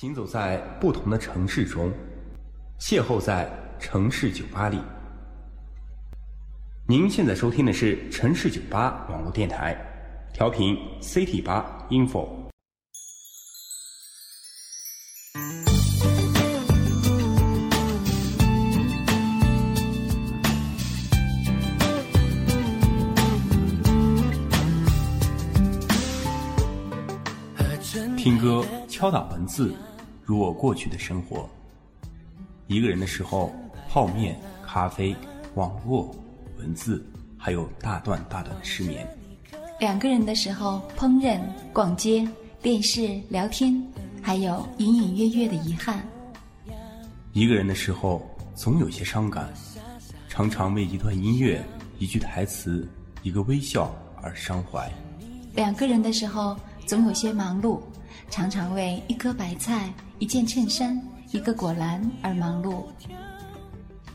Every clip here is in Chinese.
行走在不同的城市中，邂逅在城市酒吧里。您现在收听的是城市酒吧网络电台，调频 CT 八 info。听歌，敲打文字，如我过去的生活。一个人的时候，泡面、咖啡、网络、文字，还有大段大段的失眠。两个人的时候，烹饪、逛街、电视、聊天，还有隐隐约约的遗憾。一个人的时候，总有些伤感，常常为一段音乐、一句台词、一个微笑而伤怀。两个人的时候，总有些忙碌。常常为一颗白菜、一件衬衫、一个果篮而忙碌。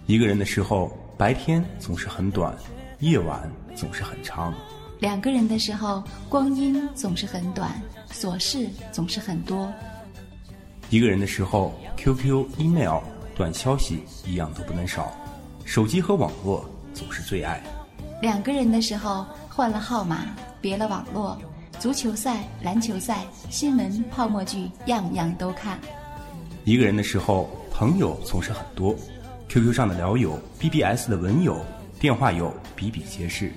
一个人的时候，白天总是很短，夜晚总是很长。两个人的时候，光阴总是很短，琐事总是很多。一个人的时候，QQ、email、短消息一样都不能少，手机和网络总是最爱。两个人的时候，换了号码，别了网络。足球赛、篮球赛、新闻、泡沫剧，样样都看。一个人的时候，朋友总是很多，QQ 上的聊友，BBS 的文友，电话友比比皆是，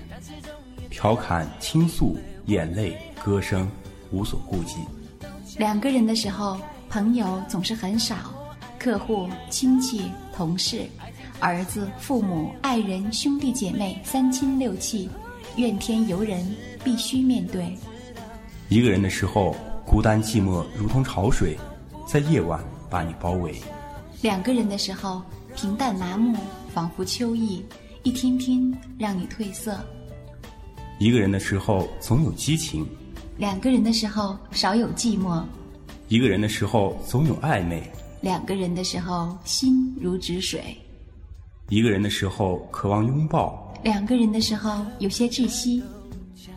调侃、倾诉、眼泪、歌声，无所顾忌。两个人的时候，朋友总是很少，客户、亲戚、同事、儿子、父母、爱人、兄弟姐妹，三亲六戚，怨天尤人，必须面对。一个人的时候，孤单寂寞如同潮水，在夜晚把你包围；两个人的时候，平淡麻木，仿佛秋意，一天天让你褪色。一个人的时候，总有激情；两个人的时候，少有寂寞；一个人的时候，总有暧昧；两个人的时候，心如止水；一个人的时候，渴望拥抱；两个人的时候，有些窒息。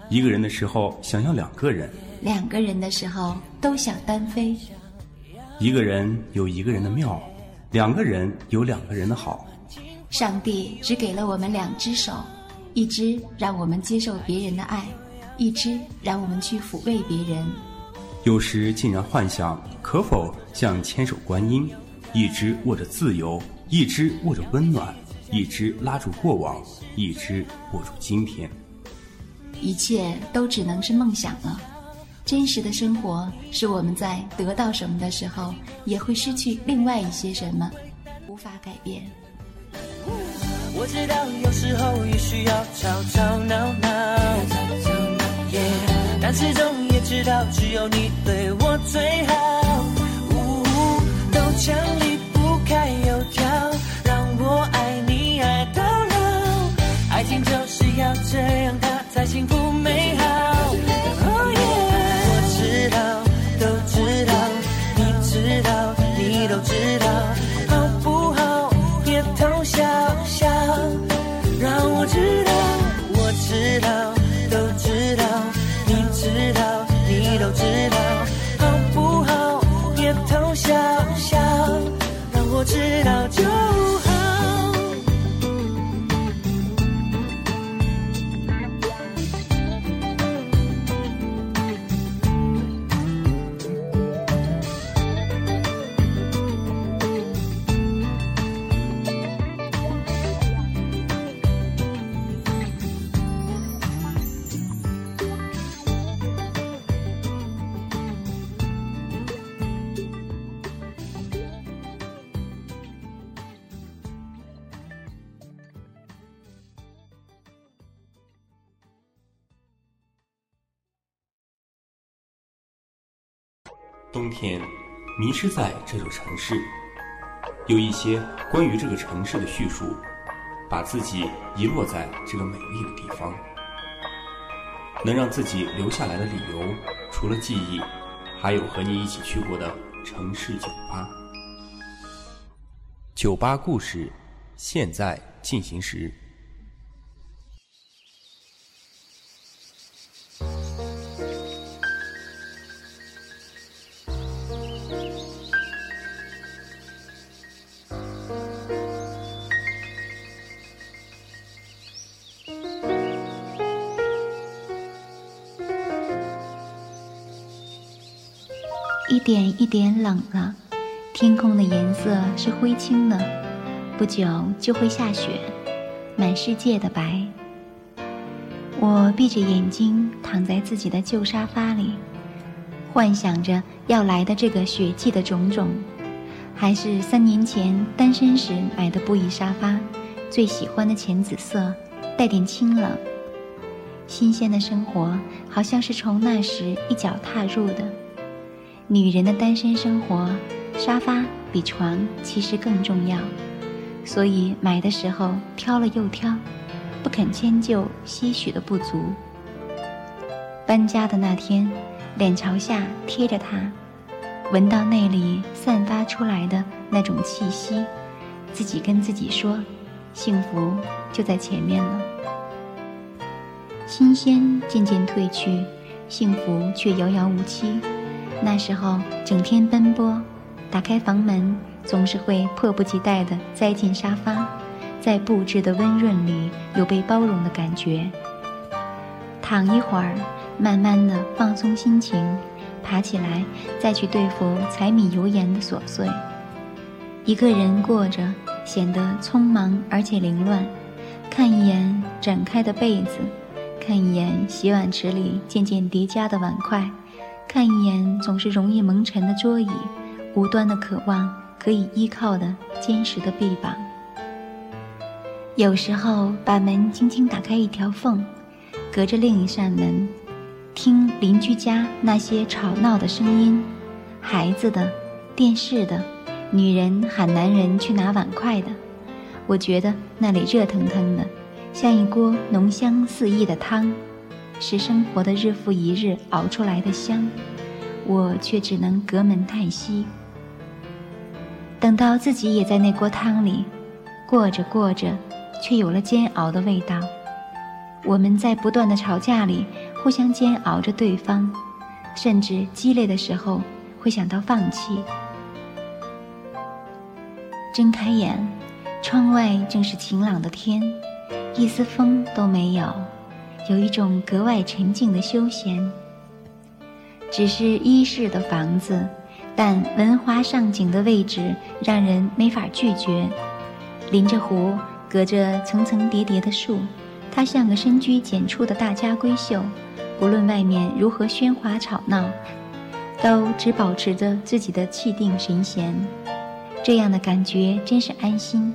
一个人的时候想要两个人，两个人的时候都想单飞。一个人有一个人的妙，两个人有两个人的好。上帝只给了我们两只手，一只让我们接受别人的爱，一只让我们去抚慰别人。有时竟然幻想，可否像千手观音，一只握着自由，一只握着温暖，一只拉住过往，一只握住今天。一切都只能是梦想了。真实的生活是我们在得到什么的时候，也会失去另外一些什么，无法改变。我知道有时候也需要吵吵闹闹，但始终也知道只有你对我最好。都墙离不开冬天，迷失在这座城市，有一些关于这个城市的叙述，把自己遗落在这个美丽的地方。能让自己留下来的理由，除了记忆，还有和你一起去过的城市酒吧。酒吧故事，现在进行时。一点一点冷了，天空的颜色是灰青的，不久就会下雪，满世界的白。我闭着眼睛躺在自己的旧沙发里，幻想着要来的这个雪季的种种，还是三年前单身时买的布艺沙发，最喜欢的浅紫色，带点清冷。新鲜的生活好像是从那时一脚踏入的。女人的单身生活，沙发比床其实更重要，所以买的时候挑了又挑。不肯迁就些许的不足。搬家的那天，脸朝下贴着它，闻到那里散发出来的那种气息，自己跟自己说：“幸福就在前面了。”新鲜渐渐褪去，幸福却遥遥无期。那时候整天奔波，打开房门总是会迫不及待地栽进沙发。在布置的温润里，有被包容的感觉。躺一会儿，慢慢的放松心情，爬起来再去对付柴米油盐的琐碎。一个人过着，显得匆忙而且凌乱。看一眼展开的被子，看一眼洗碗池里渐渐叠加的碗筷，看一眼总是容易蒙尘的桌椅，无端的渴望可以依靠的坚实的臂膀。有时候把门轻轻打开一条缝，隔着另一扇门，听邻居家那些吵闹的声音，孩子的、电视的、女人喊男人去拿碗筷的。我觉得那里热腾腾的，像一锅浓香四溢的汤，是生活的日复一日熬出来的香。我却只能隔门叹息。等到自己也在那锅汤里，过着过着。却有了煎熬的味道。我们在不断的吵架里，互相煎熬着对方，甚至激烈的时候会想到放弃。睁开眼，窗外正是晴朗的天，一丝风都没有，有一种格外沉静的休闲。只是一室的房子，但文华上景的位置让人没法拒绝，临着湖。隔着层层叠叠的树，它像个深居简出的大家闺秀，不论外面如何喧哗吵闹，都只保持着自己的气定神闲。这样的感觉真是安心。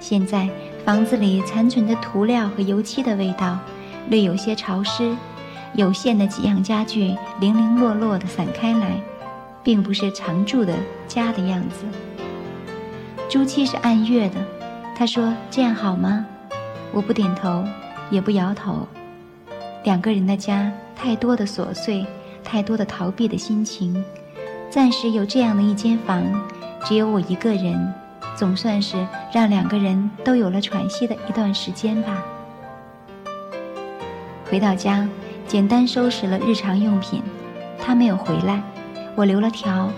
现在房子里残存的涂料和油漆的味道，略有些潮湿，有限的几样家具零零落落地散开来，并不是常住的家的样子。朱漆是按月的。他说：“这样好吗？”我不点头，也不摇头。两个人的家，太多的琐碎，太多的逃避的心情。暂时有这样的一间房，只有我一个人，总算是让两个人都有了喘息的一段时间吧。回到家，简单收拾了日常用品。他没有回来，我留了条。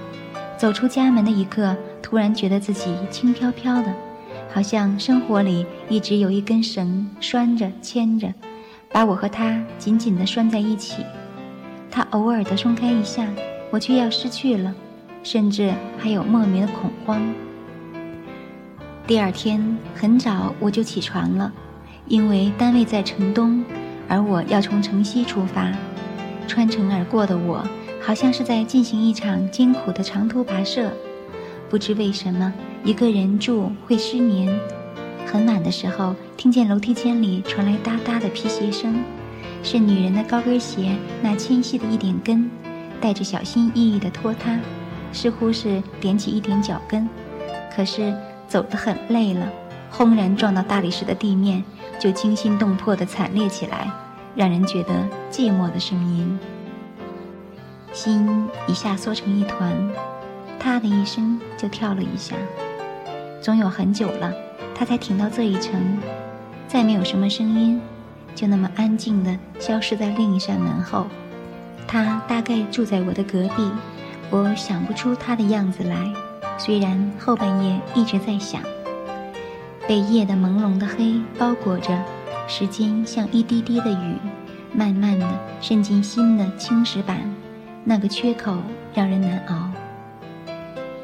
走出家门的一刻，突然觉得自己轻飘飘的。好像生活里一直有一根绳拴着、牵着，把我和他紧紧地拴在一起。他偶尔的松开一下，我却要失去了，甚至还有莫名的恐慌。第二天很早我就起床了，因为单位在城东，而我要从城西出发。穿城而过的我，好像是在进行一场艰苦的长途跋涉。不知为什么。一个人住会失眠。很晚的时候，听见楼梯间里传来哒哒的皮鞋声，是女人的高跟鞋那纤细的一点跟，带着小心翼翼的拖沓，似乎是踮起一点脚跟。可是走得很累了，轰然撞到大理石的地面，就惊心动魄地惨烈起来，让人觉得寂寞的声音。心一下缩成一团，啪的一声就跳了一下。总有很久了，他才停到这一层，再没有什么声音，就那么安静地消失在另一扇门后。他大概住在我的隔壁，我想不出他的样子来。虽然后半夜一直在想，被夜的朦胧的黑包裹着，时间像一滴滴的雨，慢慢的渗进心的青石板，那个缺口让人难熬。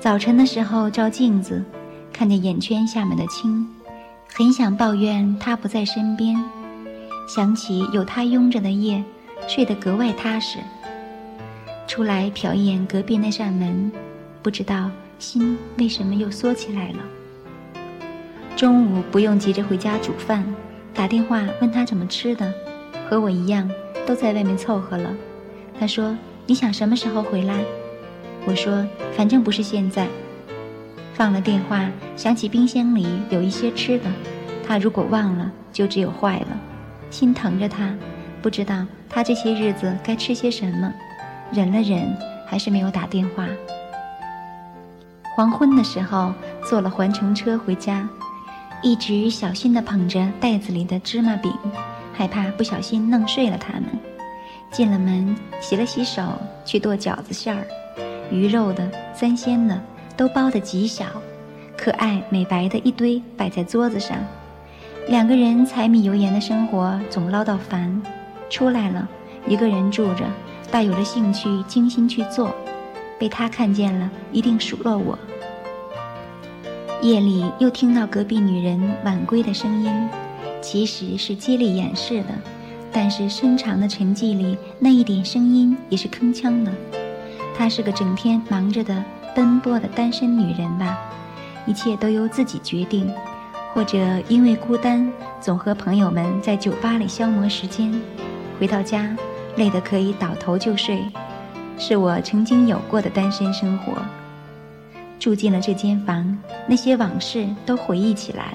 早晨的时候照镜子，看见眼圈下面的青，很想抱怨他不在身边。想起有他拥着的夜，睡得格外踏实。出来瞟一眼隔壁那扇门，不知道心为什么又缩起来了。中午不用急着回家煮饭，打电话问他怎么吃的，和我一样都在外面凑合了。他说：“你想什么时候回来？”我说：“反正不是现在。”放了电话，想起冰箱里有一些吃的，他如果忘了，就只有坏了。心疼着他，不知道他这些日子该吃些什么，忍了忍，还是没有打电话。黄昏的时候，坐了环城车回家，一直小心地捧着袋子里的芝麻饼，害怕不小心弄碎了它们。进了门，洗了洗手，去剁饺子馅儿，鱼肉的、三鲜的，都包得极小，可爱美白的一堆摆在桌子上。两个人柴米油盐的生活总唠叨烦，出来了，一个人住着，大有了兴趣，精心去做，被他看见了，一定数落我。夜里又听到隔壁女人晚归的声音，其实是接力演示的，但是深长的沉寂里，那一点声音也是铿锵的。她是个整天忙着的奔波的单身女人吧，一切都由自己决定。或者因为孤单，总和朋友们在酒吧里消磨时间，回到家累得可以倒头就睡，是我曾经有过的单身生活。住进了这间房，那些往事都回忆起来。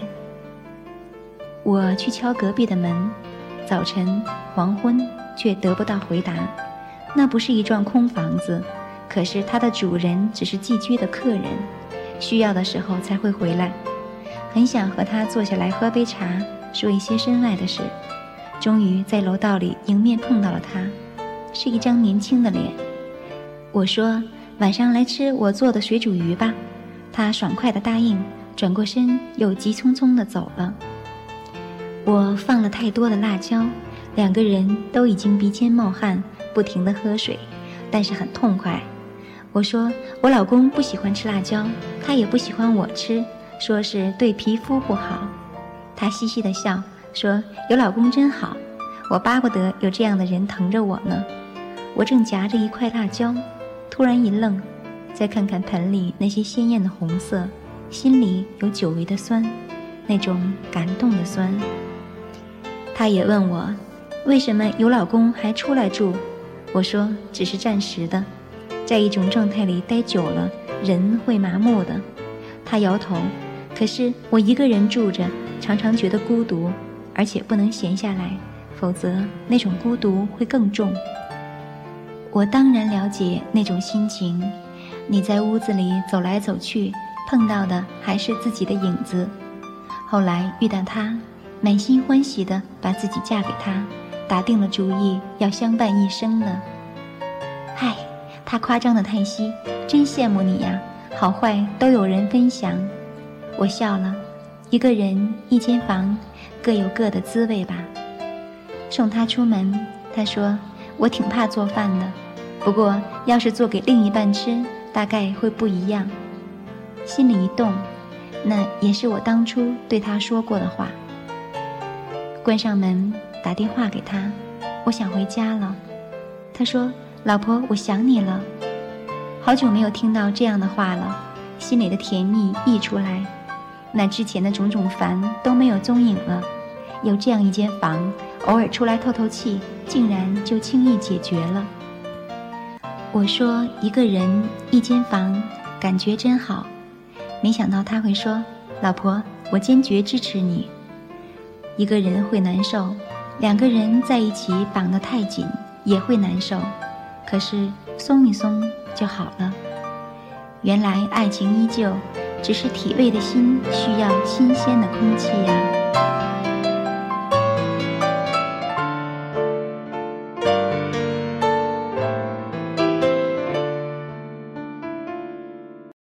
我去敲隔壁的门，早晨、黄昏，却得不到回答。那不是一幢空房子，可是它的主人只是寄居的客人，需要的时候才会回来。很想和他坐下来喝杯茶，说一些身外的事。终于在楼道里迎面碰到了他，是一张年轻的脸。我说：“晚上来吃我做的水煮鱼吧。”他爽快地答应，转过身又急匆匆地走了。我放了太多的辣椒，两个人都已经鼻尖冒汗，不停地喝水，但是很痛快。我说：“我老公不喜欢吃辣椒，他也不喜欢我吃。”说是对皮肤不好，他嘻嘻地笑说：“有老公真好，我巴不得有这样的人疼着我呢。”我正夹着一块辣椒，突然一愣，再看看盆里那些鲜艳的红色，心里有久违的酸，那种感动的酸。他也问我，为什么有老公还出来住？我说只是暂时的，在一种状态里待久了，人会麻木的。他摇头。可是我一个人住着，常常觉得孤独，而且不能闲下来，否则那种孤独会更重。我当然了解那种心情。你在屋子里走来走去，碰到的还是自己的影子。后来遇到他，满心欢喜的把自己嫁给他，打定了主意要相伴一生了。唉，他夸张的叹息，真羡慕你呀，好坏都有人分享。我笑了，一个人一间房，各有各的滋味吧。送他出门，他说：“我挺怕做饭的，不过要是做给另一半吃，大概会不一样。”心里一动，那也是我当初对他说过的话。关上门，打电话给他，我想回家了。他说：“老婆，我想你了，好久没有听到这样的话了，心里的甜蜜溢出来。”那之前的种种烦都没有踪影了，有这样一间房，偶尔出来透透气，竟然就轻易解决了。我说一个人一间房，感觉真好。没想到他会说：“老婆，我坚决支持你。”一个人会难受，两个人在一起绑得太紧也会难受，可是松一松就好了。原来爱情依旧。只是体味的心需要新鲜的空气呀。